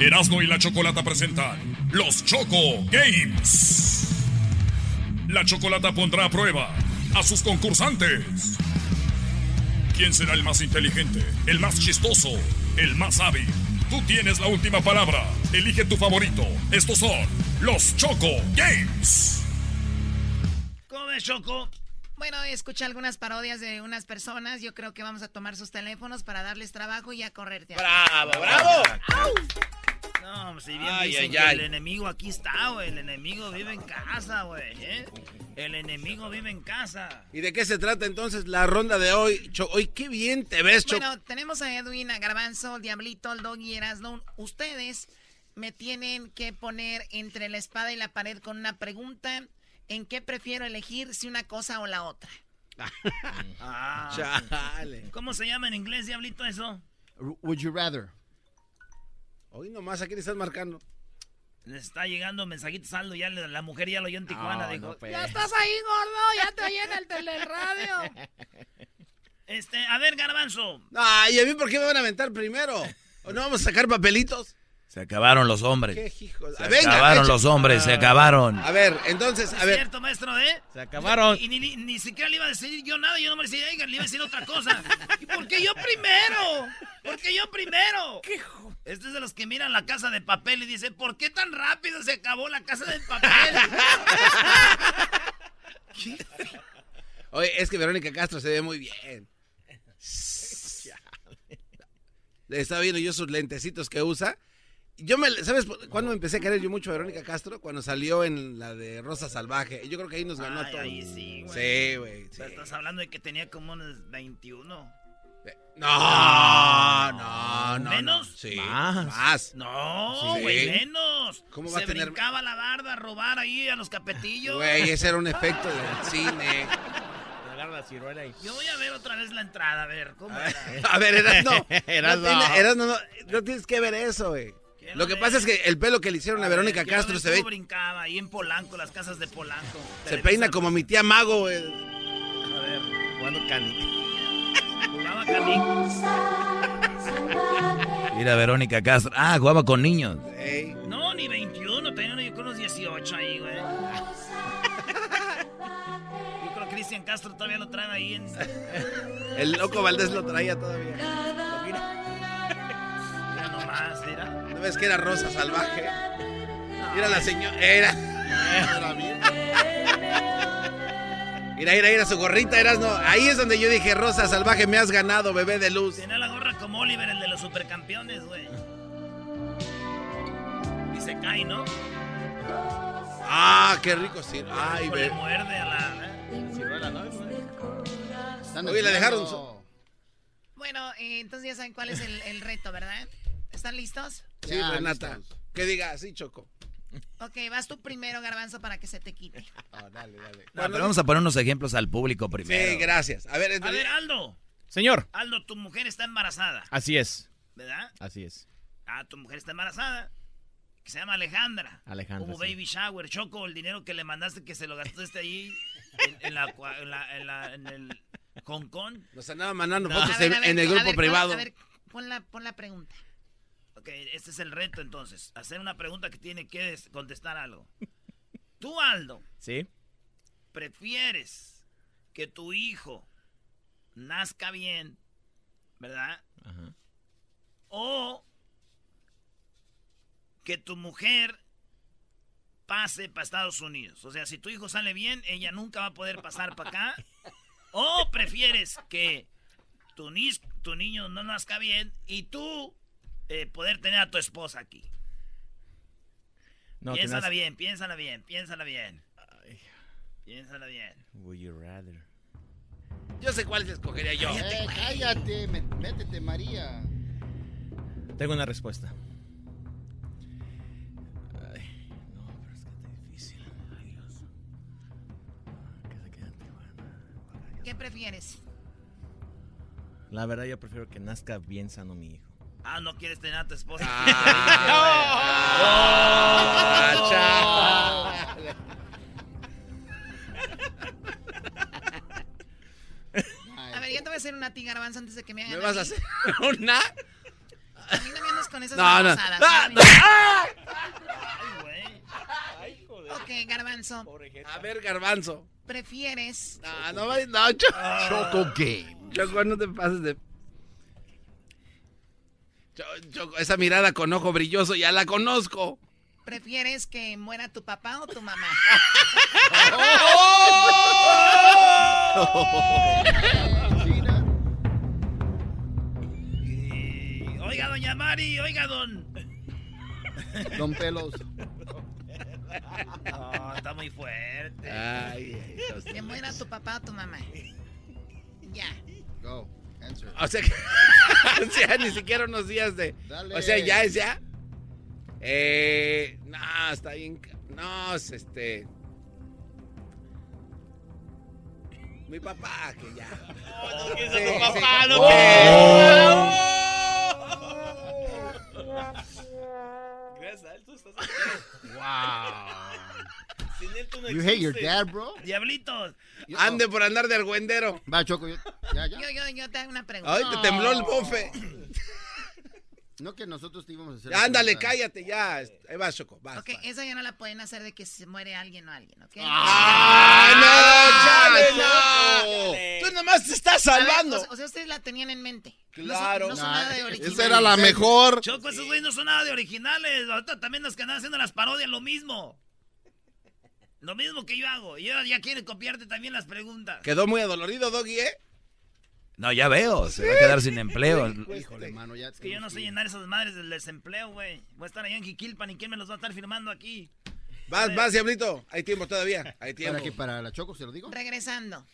Erasmo y la Chocolata presentan los Choco Games. La Chocolata pondrá a prueba a sus concursantes. ¿Quién será el más inteligente, el más chistoso, el más hábil? Tú tienes la última palabra. Elige tu favorito. Estos son los Choco Games. ¿Cómo ves, Choco? Bueno, escuché algunas parodias de unas personas. Yo creo que vamos a tomar sus teléfonos para darles trabajo y a correrte. ¡Bravo, bravo! No, pues, si bien dicen que el enemigo aquí está, güey. El enemigo vive en casa, güey. ¿eh? El enemigo vive en casa. ¿Y de qué se trata entonces la ronda de hoy? hoy qué bien te ves, Cho. Bueno, tenemos a Edwin, a Garbanzo, el Diablito, el Doggy, Erasno. Ustedes me tienen que poner entre la espada y la pared con una pregunta. ¿En qué prefiero elegir si una cosa o la otra? ah, Chale. ¿Cómo se llama en inglés, Diablito, eso? Would you rather? Hoy nomás, ¿a quién estás marcando? Les está llegando mensajitos saldo, ya la mujer ya lo oyó en Tijuana, dijo. Pues. Ya estás ahí, gordo, ya te oí en el teleradio. Este, a ver, garbanzo. Ay, ¿y a mí por qué me van a aventar primero? ¿O no vamos a sacar papelitos? Se acabaron los hombres. ¿Qué Se acabaron los hombres, se acabaron. A ver, entonces, a ver. Es cierto, maestro, ¿eh? Se acabaron. Y, ni, siquiera le iba a decir yo nada, yo no me decía, le iba a decir otra cosa. ¿Y por qué yo primero? ¿Por qué yo primero? ¿Qué este es de los que miran la casa de papel y dicen, ¿por qué tan rápido se acabó la casa de papel? Oye, es que Verónica Castro se ve muy bien. Estaba viendo yo sus lentecitos que usa yo me, ¿sabes cuándo me empecé a querer yo mucho a Verónica Castro? Cuando salió en la de Rosa Salvaje. Yo creo que ahí nos ganó a todos. Ahí sí, güey. Sí, güey. Estás hablando de que tenía como unos 21. No, no, no. ¿Menos? Sí. Más. No, güey, menos. ¿Cómo va Se a tener... brincaba la barda a robar ahí a los capetillos. Güey, ese era un efecto del cine. Yo voy a ver otra vez la entrada, a ver, ¿cómo era? A ver, eras no. Eras no. no, no, no tienes que ver eso, güey. Lo que pasa es que el pelo que le hicieron a, Verónica Castro se ve. brincaba ahí en Polanco, las casas de Polanco. Se peina como mi tía Mago, güey. A ver, jugando canic. Jugaba canic. Mira, Verónica Castro. Ah, jugaba con niños. No, ni 21, tenía yo con unos 18 ahí, güey. Yo creo que Cristian Castro todavía lo trae ahí en. El loco Valdés lo traía todavía. Mira nomás, mira. ¿No ves que era Rosa Salvaje? Mira la señora. Era. Mira, mira, mira su gorrita, eras no. Ahí es donde yo dije, Rosa Salvaje, me has ganado, bebé de luz. Tiene la gorra como Oliver, el de los supercampeones, güey. Y se cae, ¿no? Ah, qué rico sí. Ay, ve. muerde a la. ¿eh? Oye, la dejaron. Bueno, eh, entonces ya saben cuál es el reto, ¿verdad? ¿Están listos? Sí, Renata. Que diga así, Choco. Ok, vas tú primero, Garbanzo, para que se te quite. Ah, dale, dale. pero vamos a poner unos ejemplos al público primero. Sí, gracias. A ver, a ver, Aldo. Señor. Aldo, tu mujer está embarazada. Así es. ¿Verdad? Así es. Ah, tu mujer está embarazada. Que se llama Alejandra. Alejandra. Hubo baby shower, Choco, el dinero que le mandaste que se lo gastaste ahí en, la, en, la, en, el Hong Kong. Nos andaba mandando fotos en, el grupo privado. A ver, pon la, pon la pregunta. Ok, este es el reto entonces. Hacer una pregunta que tiene que contestar algo. Tú, Aldo. Sí. ¿Prefieres que tu hijo nazca bien, verdad? Ajá. O que tu mujer pase para Estados Unidos? O sea, si tu hijo sale bien, ella nunca va a poder pasar para acá. ¿O prefieres que tu, ni tu niño no nazca bien y tú eh, poder tener a tu esposa aquí? No, piénsala bien, piénsala bien, piénsala bien. Piénsala bien. Would you rather? Yo sé cuál escogería yo. Eh, cállate, métete, María. Tengo una respuesta. Ay, no, pero es que está difícil. Ay, Dios. Que se quede ¿Qué prefieres? La verdad, yo prefiero que nazca bien sano mi hijo. Ah, no quieres tener a tu esposa. Ah, A ver, yo te voy a hacer una tiga garbanzo antes de que me hagan. ¿Me vas a hacer una? A mí no me andas con esas no, no. Ah, Ay, güey. Ok, garbanzo. A ver, garbanzo. ¿Prefieres? No, no, no, no Choco Game. Choco, no te pases de esa mirada con ojo brilloso ya la conozco. ¿Prefieres que muera tu papá o tu mamá? oiga, doña Mari, oiga, don. Don Pelos. está muy fuerte. que muera tu papá o tu mamá. Ya. Go. O sea, que, o sea, ni siquiera unos días de. O sea, ya es ya. Eh, no, está bien. No, es este. Mi papá, que ya. No, no, sí, tu papá, no, Gracias a él, tú estás aquí. Wow. You hate your dad, bro? Diablitos. Ande por andar de argüendero. Va, Choco. Yo, ya, ya. Yo, yo, yo te hago una pregunta. Ay, te tembló el bofe. No que nosotros te íbamos a hacer. Ándale, cállate ya. Ahí vas, Choco. Vas, ok, esa ya no la pueden hacer de que se muere alguien o alguien, ¿ok? ¡Ah, no! ¡Chale, no! Tú nomás te estás salvando. o, sea, ustedes la tenían en mente. Claro. No son, nada de originales. Esa era la mejor. Choco, esos güeyes no son nada de originales. Ahorita también los que andan haciendo las parodias, lo mismo. Lo mismo que yo hago. Y ahora ya quiere copiarte también las preguntas. Quedó muy adolorido, Doggy, ¿eh? No, ya veo, se va a quedar sin empleo. Híjole, mano, ya es que yo no sé llenar esas madres del desempleo, güey. Voy a estar allá en Jiquilpan y quién me los va a estar firmando aquí. Vas, vas, Diablito. Hay tiempo todavía. Hay tiempo. ¿Para qué? ¿Para la Choco, se lo digo? Regresando.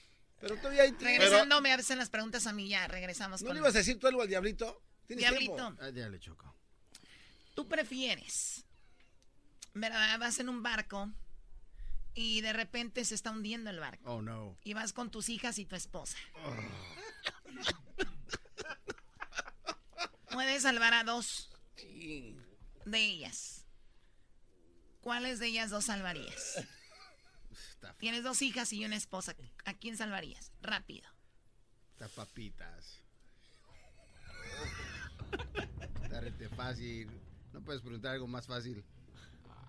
Pero todavía hay tiempo. Regresando me hacen las preguntas a mí ya. Regresamos ¿No le ibas a decir tú algo al Diablito? Diablito. Tiempo? Ah, le Choco. ¿Tú prefieres? ¿Verdad? Vas en un barco y de repente se está hundiendo el barco. Oh, no. Y vas con tus hijas y tu esposa. Puedes salvar a dos de ellas. ¿Cuáles de ellas dos salvarías? Tienes dos hijas y una esposa. ¿A quién salvarías? Rápido. Estas papitas. Dárete fácil. No puedes preguntar algo más fácil.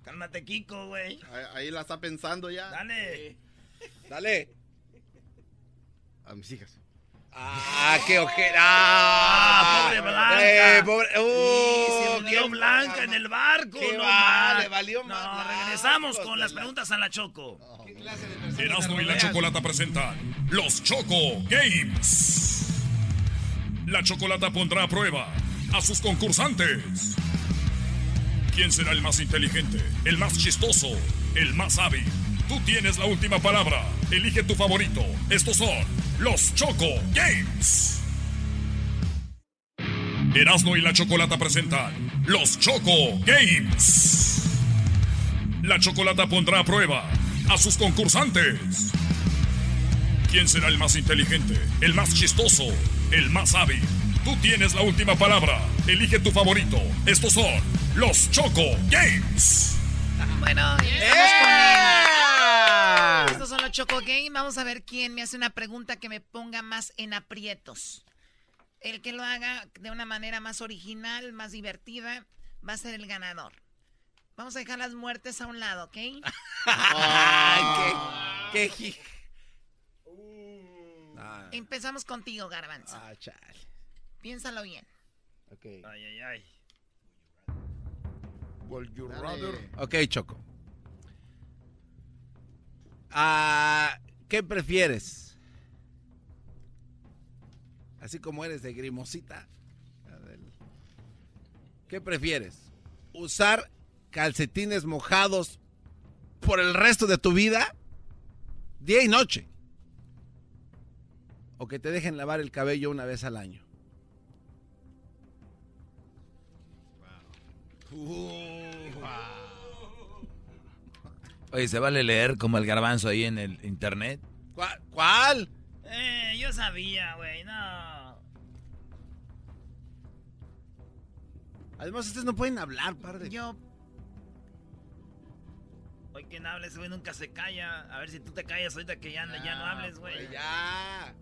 Cálmate, Kiko, güey. Ahí, la está pensando ya. Dale. Dale. A mis hijas. Ah, qué ojera. Ah, pobre Blanca. Eh, pobre. Uh, qué Blanca en el barco. Qué no, vale, valió más. No, regresamos con las preguntas a la Choco. ¿Qué clase de Erasmo y la Chocolata presentan los Choco Games. La Chocolata pondrá a prueba a sus concursantes ¿Quién será el más inteligente, el más chistoso, el más hábil? Tú tienes la última palabra. Elige tu favorito. Estos son los Choco Games. Erasmo y la Chocolata presentan los Choco Games. La Chocolata pondrá a prueba a sus concursantes. ¿Quién será el más inteligente, el más chistoso, el más hábil? Tú tienes la última palabra. Elige tu favorito. Estos son los Choco Games. Bueno, ya Estos son los Choco Games. Vamos a ver quién me hace una pregunta que me ponga más en aprietos. El que lo haga de una manera más original, más divertida, va a ser el ganador. Vamos a dejar las muertes a un lado, ¿ok? Ay, qué, qué... Empezamos contigo, Garbanzo. Ah, chale. Piénsalo bien. Ok. Ay, ay, ay. Ok, Choco. Ah, ¿Qué prefieres? Así como eres de grimosita. ¿Qué prefieres? ¿Usar calcetines mojados por el resto de tu vida? Día y noche. O que te dejen lavar el cabello una vez al año. Oye, ¿se vale leer como el garbanzo ahí en el internet? ¿Cuál? Eh, yo sabía, güey, no. Además, ustedes no pueden hablar, par de... Yo... Hoy quien hable, ese güey nunca se calla. A ver si tú te callas ahorita que ya, ya no hables, güey. Ya.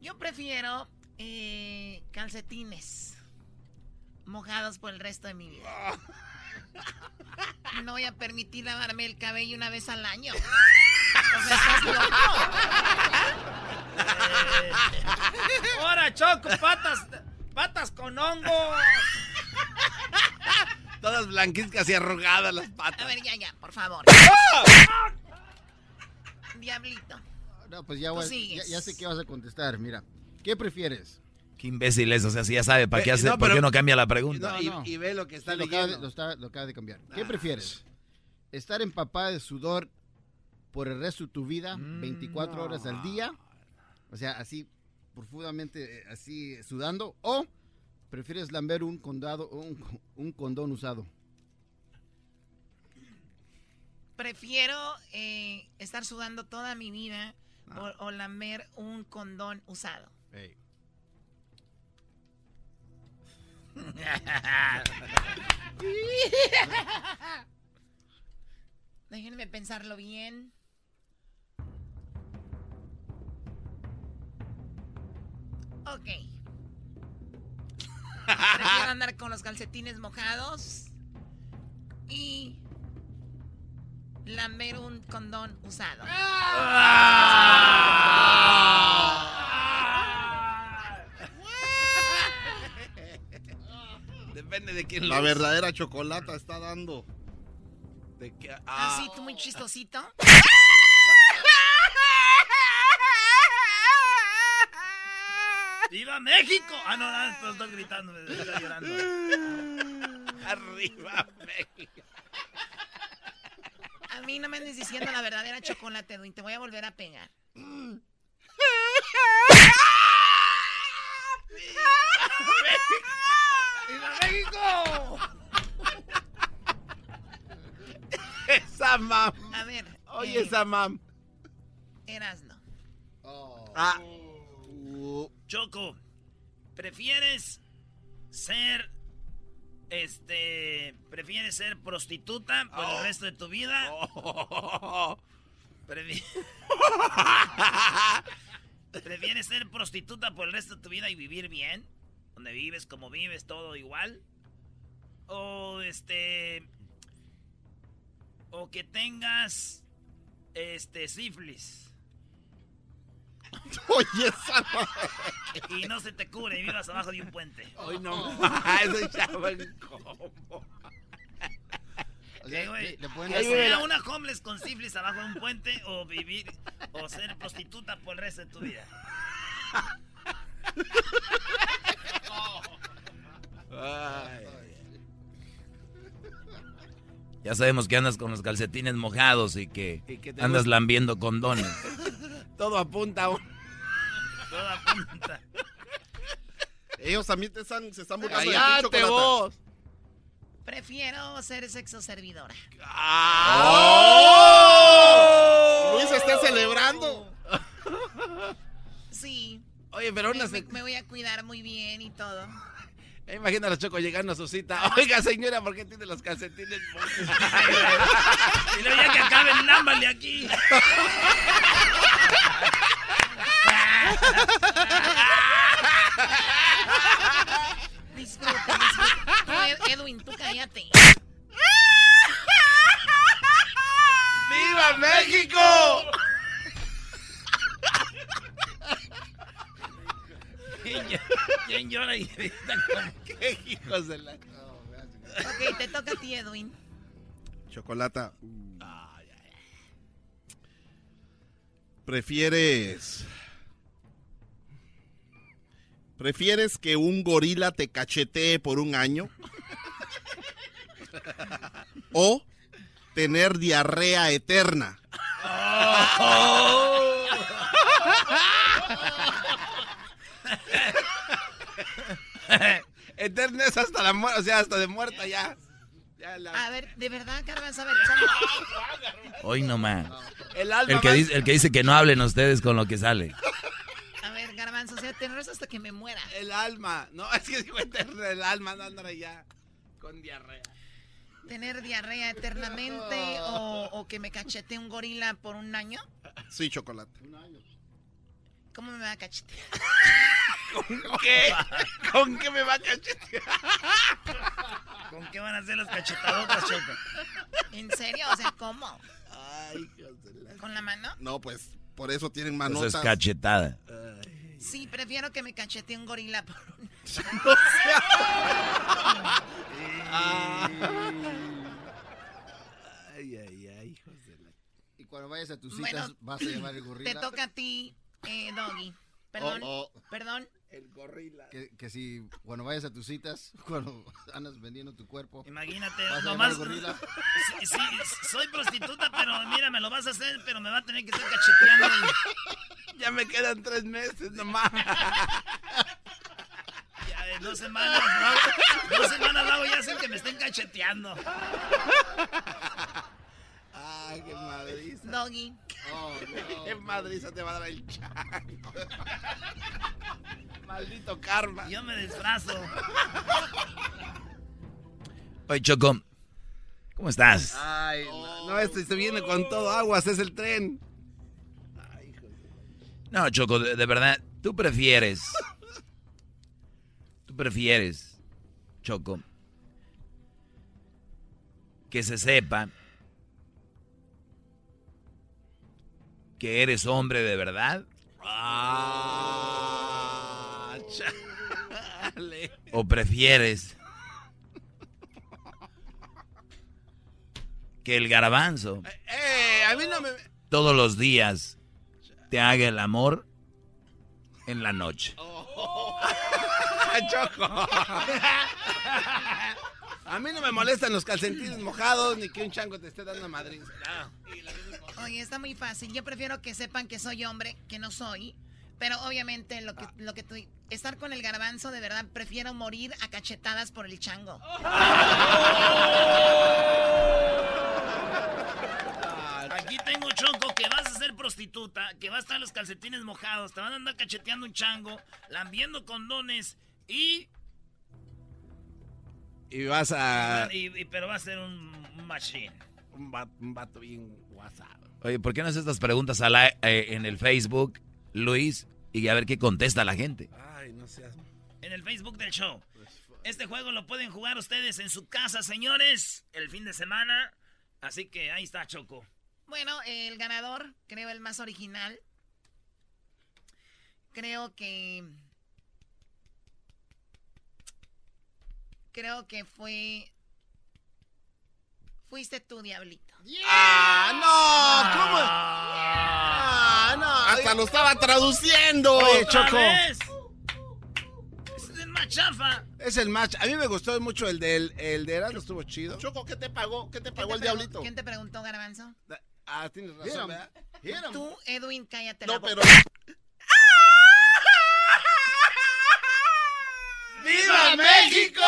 Yo prefiero eh, calcetines mojados por el resto de mi vida. No voy a permitir lavarme el cabello una vez al año. O sea, estás loco. Eh, ¡Ahora, Choco! ¡Patas! ¡Patas con hongos! Todas blanquizcas y arrugadas las patas. A ver, ya, ya, por favor. Diablito. No, pues ya, voy, ya, ya sé qué vas a contestar. Mira, ¿qué prefieres? Qué imbécil es, o sea, si ya sabe, ¿para qué hace, ¿por qué no cambia la pregunta? y, ve lo que está lo acaba, de, lo, acaba de cambiar. ¿Qué ah. prefieres? ¿Estar empapada de sudor por el resto de tu vida, 24 mm, horas al día? O sea, así profundamente, eh, así sudando, o prefieres lamber un condado, un, un condón usado. Prefiero eh, estar sudando toda mi vida ah. o, lamber un condón usado. Déjenme pensarlo bien. Ok. Prefiero andar con los calcetines mojados y lamer un condón usado. Depende de quién La verdadera chocolata está dando. ¿De qué? Ah, tú muy chistosito. ¡Viva México! Ah, no, no, estoy gritando, me estoy llorando. Arriba México. A mí no me andes diciendo la verdadera chocolate, Edwin. Te voy a volver a pegar. ¡Viva México! esa mam. A ver. Oye, eh, esa mam. Erasno. Oh. Ah. Choco, ¿prefieres ser este, ¿prefieres ser prostituta por el oh. resto de tu vida? Oh. ¿Prefieres ser prostituta por el resto de tu vida y vivir bien? Donde vives, como vives, todo igual. O este. O que tengas. Este, sífilis. Oye, esa Y no se te cubre y vivas abajo de un puente. Ay, no. Eso ya incómodo. ¿Qué, güey? ¿Le, una homeless con sífilis abajo de un puente o vivir o ser prostituta por el resto de tu vida? Ya sabemos que andas con los calcetines mojados y que, andas lambiendo condones. Todo apunta. Todo apunta. Ellos también te están, se están burlando de vos! Prefiero ser sexo servidora. ¡Oh! Luis está celebrando. Sí. Oye, pero una me, me voy a cuidar muy bien y todo. Imagina a los chocos llegando a su cita. Oiga, señora, ¿por qué tiene los calcetines? y luego ya que acaben, lámbale aquí. disfruta, disfruta. Edwin, tú cállate. ¿Quién llora gallinita ¿Qué hijos de la... Ok, te toca a ti, Edwin. Chocolata. ¿Prefieres... ¿Prefieres que un gorila te cachetee por un año? ¿O tener diarrea eterna? Eterna es hasta la muerte, o sea, hasta de muerta ya. A ver, de verdad, Garbanzo, a ver. Hoy no más. El, el, que dice, el que dice que no hablen ustedes con lo que sale. A ver, Garbanzo, o sea, te hasta que me muera. El alma. No, es que digo eterna, el alma, no andar ya con diarrea. ¿Tener diarrea eternamente o, o, que me cachete un gorila por un año? Sí, chocolate. Un año. ¿Cómo me va a cachetear? ¿Con qué? ¿Con qué me va a cachetear? ¿Con qué van a hacer las cachetadotas, Choco? ¿En serio? O sea, ¿cómo? Ay, ¿Con la mano? No, pues por eso tienen manotas. Eso es cachetada. Sí, prefiero que me cachete un gorila por un... ay, ay, ay, hijos de la... Y cuando vayas a tus citas vas a llevar el gorila. Te toca a ti, eh, Doggy. Perdón, oh, oh. perdón. El gorila. Que, que, si cuando vayas a tus citas, cuando andas vendiendo tu cuerpo. Imagínate, nomás. gorila. Sí, sí, soy prostituta, pero mira, me lo vas a hacer, pero me va a tener que estar cacheteando. ya me quedan tres meses nomás. Ya de dos semanas, ¿no? Dos semanas hago ya hacen que me estén cacheteando. Ay, qué madriza. Doggy. Oh, no. Qué madriza te va a dar el chango. Maldito karma. Yo me disfrazo. Oye, Choco. ¿Cómo estás? Ay, no, este se viene con todo aguas, es el tren. Ay, no, Choco, de, verdad, tú prefieres. Tú prefieres, Choco, que se sepa que eres hombre de verdad? Ah, ¿O prefieres que el garbanzo eh, a mí no me... todos los días te haga el amor en la noche? Choco. A mí no me molestan los calcetines mojados ni que un chango te esté dando madrid. Oye, está muy fácil. Yo prefiero que sepan que soy hombre, que no soy. Pero obviamente lo que, lo que tú... Estar con el garbanzo, de verdad, prefiero morir a cachetadas por el chango. Aquí tengo Choco que vas a ser prostituta, que va a estar los calcetines mojados, te van a andar cacheteando un chango, lambiendo condones y... Y vas a... pero va a ser un machine. Un vato, bien WhatsApp. Oye, ¿por qué no haces estas preguntas a la, eh, en el Facebook, Luis? Y a ver qué contesta la gente. Ay, no seas... En el Facebook del show. Este juego lo pueden jugar ustedes en su casa, señores, el fin de semana. Así que ahí está Choco. Bueno, el ganador, creo el más original. Creo que... Creo que fue Fuiste tú, diablito. ¡Ah, no! ¿Cómo? ¡Ah, no! Hasta lo estaba traduciendo. Oye, Choco. es el más chafa. Es el match. A mí me gustó mucho el del el de Erasmo, estuvo chido. Choco, ¿qué te pagó? ¿Qué te pagó el diablito? ¿Quién te preguntó, Garbanzo? Ah, tienes razón, ¿verdad? Tú, Edwin, cállate no, la boca. pero... ¡Viva México!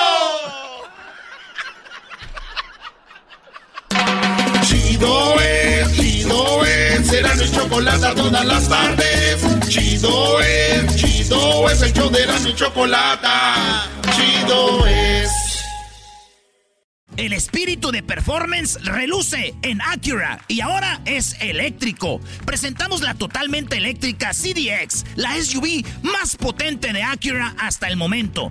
Chido es, chido es, será mi chocolate todas las tardes. Chido es, chido es, el show de mi chocolate. Chido es. El espíritu de performance reluce en Acura y ahora es eléctrico. Presentamos la totalmente eléctrica CDX, la SUV más potente de Acura hasta el momento.